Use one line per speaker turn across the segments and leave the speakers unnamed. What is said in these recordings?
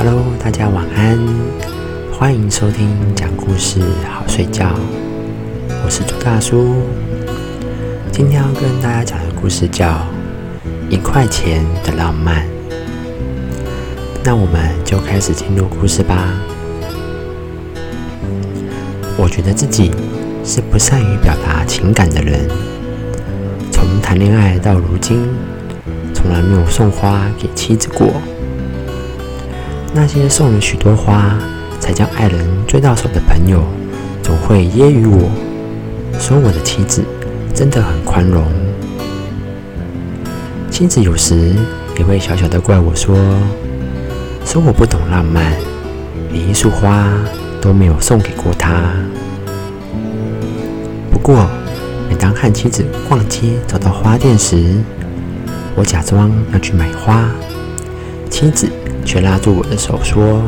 Hello，大家晚安，欢迎收听讲故事好睡觉，我是朱大叔。今天要跟大家讲的故事叫《一块钱的浪漫》。那我们就开始进入故事吧。我觉得自己是不善于表达情感的人，从谈恋爱到如今，从来没有送花给妻子过。那些送了许多花才将爱人追到手的朋友，总会揶揄我说我的妻子真的很宽容。妻子有时也会小小的怪我说，说我不懂浪漫，连一束花都没有送给过她。不过每当和妻子逛街走到花店时，我假装要去买花，妻子。却拉住我的手说：“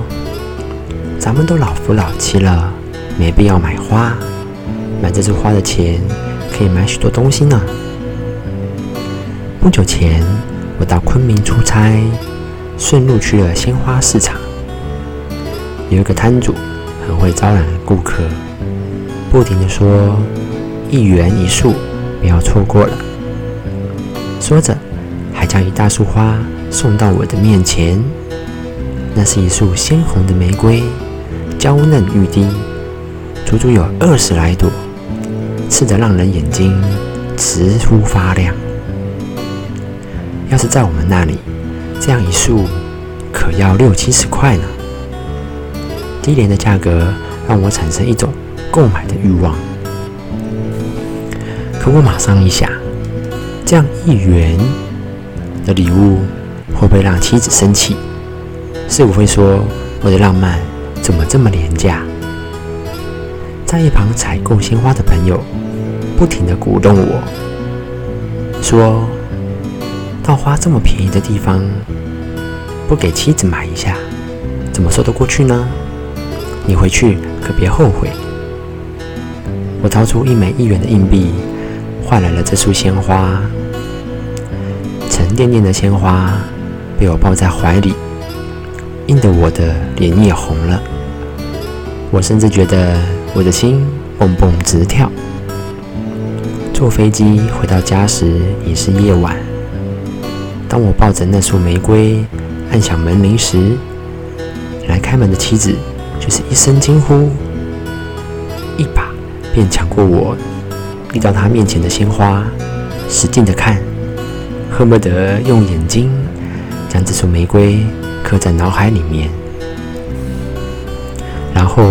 咱们都老夫老妻了，没必要买花。买这束花的钱可以买许多东西呢。”不久前，我到昆明出差，顺路去了鲜花市场。有一个摊主很会招揽顾客，不停的说：“一元一束，不要错过了。”说着，还将一大束花送到我的面前。那是一束鲜红的玫瑰，娇嫩欲滴，足足有二十来朵，刺得让人眼睛直呼发亮。要是在我们那里，这样一束可要六七十块呢。低廉的价格让我产生一种购买的欲望。可我马上一想，这样一元的礼物会不会让妻子生气？是否会说我的浪漫怎么这么廉价？在一旁采购鲜花的朋友不停地鼓动我说：“到花这么便宜的地方，不给妻子买一下，怎么说得过去呢？你回去可别后悔。”我掏出一枚一元的硬币，换来了这束鲜花。沉甸甸的鲜花被我抱在怀里。映得我的脸也红了，我甚至觉得我的心蹦蹦直跳。坐飞机回到家时已是夜晚，当我抱着那束玫瑰按响门铃时，来开门的妻子却是一声惊呼，一把便抢过我递到她面前的鲜花，使劲的看，恨不得用眼睛将这束玫瑰。刻在脑海里面，然后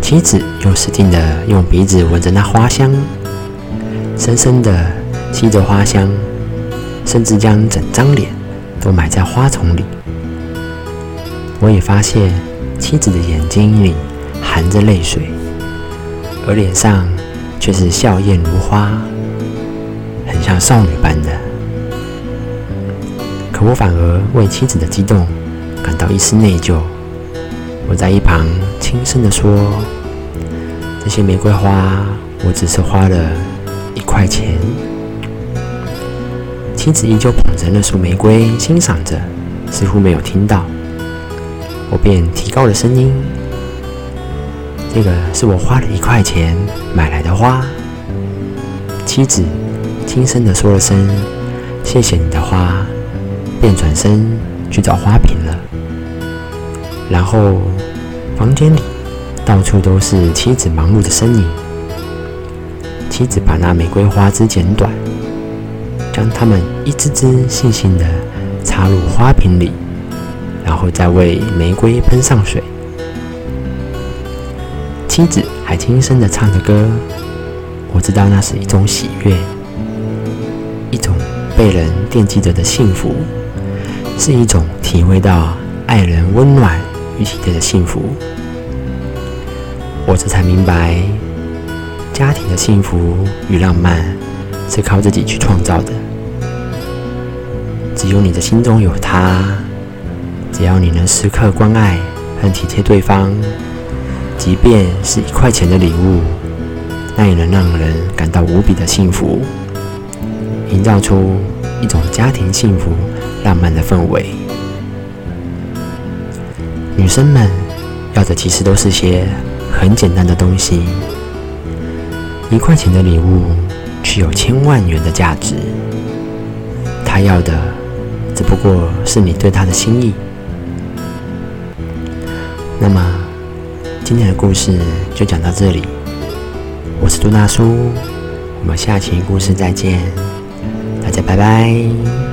妻子又使劲的用鼻子闻着那花香，深深的吸着花香，甚至将整张脸都埋在花丛里。我也发现妻子的眼睛里含着泪水，而脸上却是笑靥如花，很像少女般的。可我反而为妻子的激动。感到一丝内疚，我在一旁轻声地说：“这些玫瑰花，我只是花了一块钱。”妻子依旧捧着那束玫瑰欣赏着，似乎没有听到。我便提高了声音：“这个是我花了一块钱买来的花。”妻子轻声地说了声：“谢谢你的花。”便转身去找花瓶了。然后，房间里到处都是妻子忙碌的身影。妻子把那玫瑰花枝剪短，将它们一支支细心地插入花瓶里，然后再为玫瑰喷上水。妻子还轻声地唱着歌，我知道那是一种喜悦，一种被人惦记着的幸福，是一种体会到爱人温暖。一起贴的幸福，我这才明白，家庭的幸福与浪漫是靠自己去创造的。只有你的心中有他，只要你能时刻关爱和体贴对方，即便是一块钱的礼物，那也能让人感到无比的幸福，营造出一种家庭幸福浪漫的氛围。女生们要的其实都是些很简单的东西。一块钱的礼物，却有千万元的价值。她要的，只不过是你对她的心意。那么，今天的故事就讲到这里。我是杜大叔，我们下期故事再见，大家拜拜。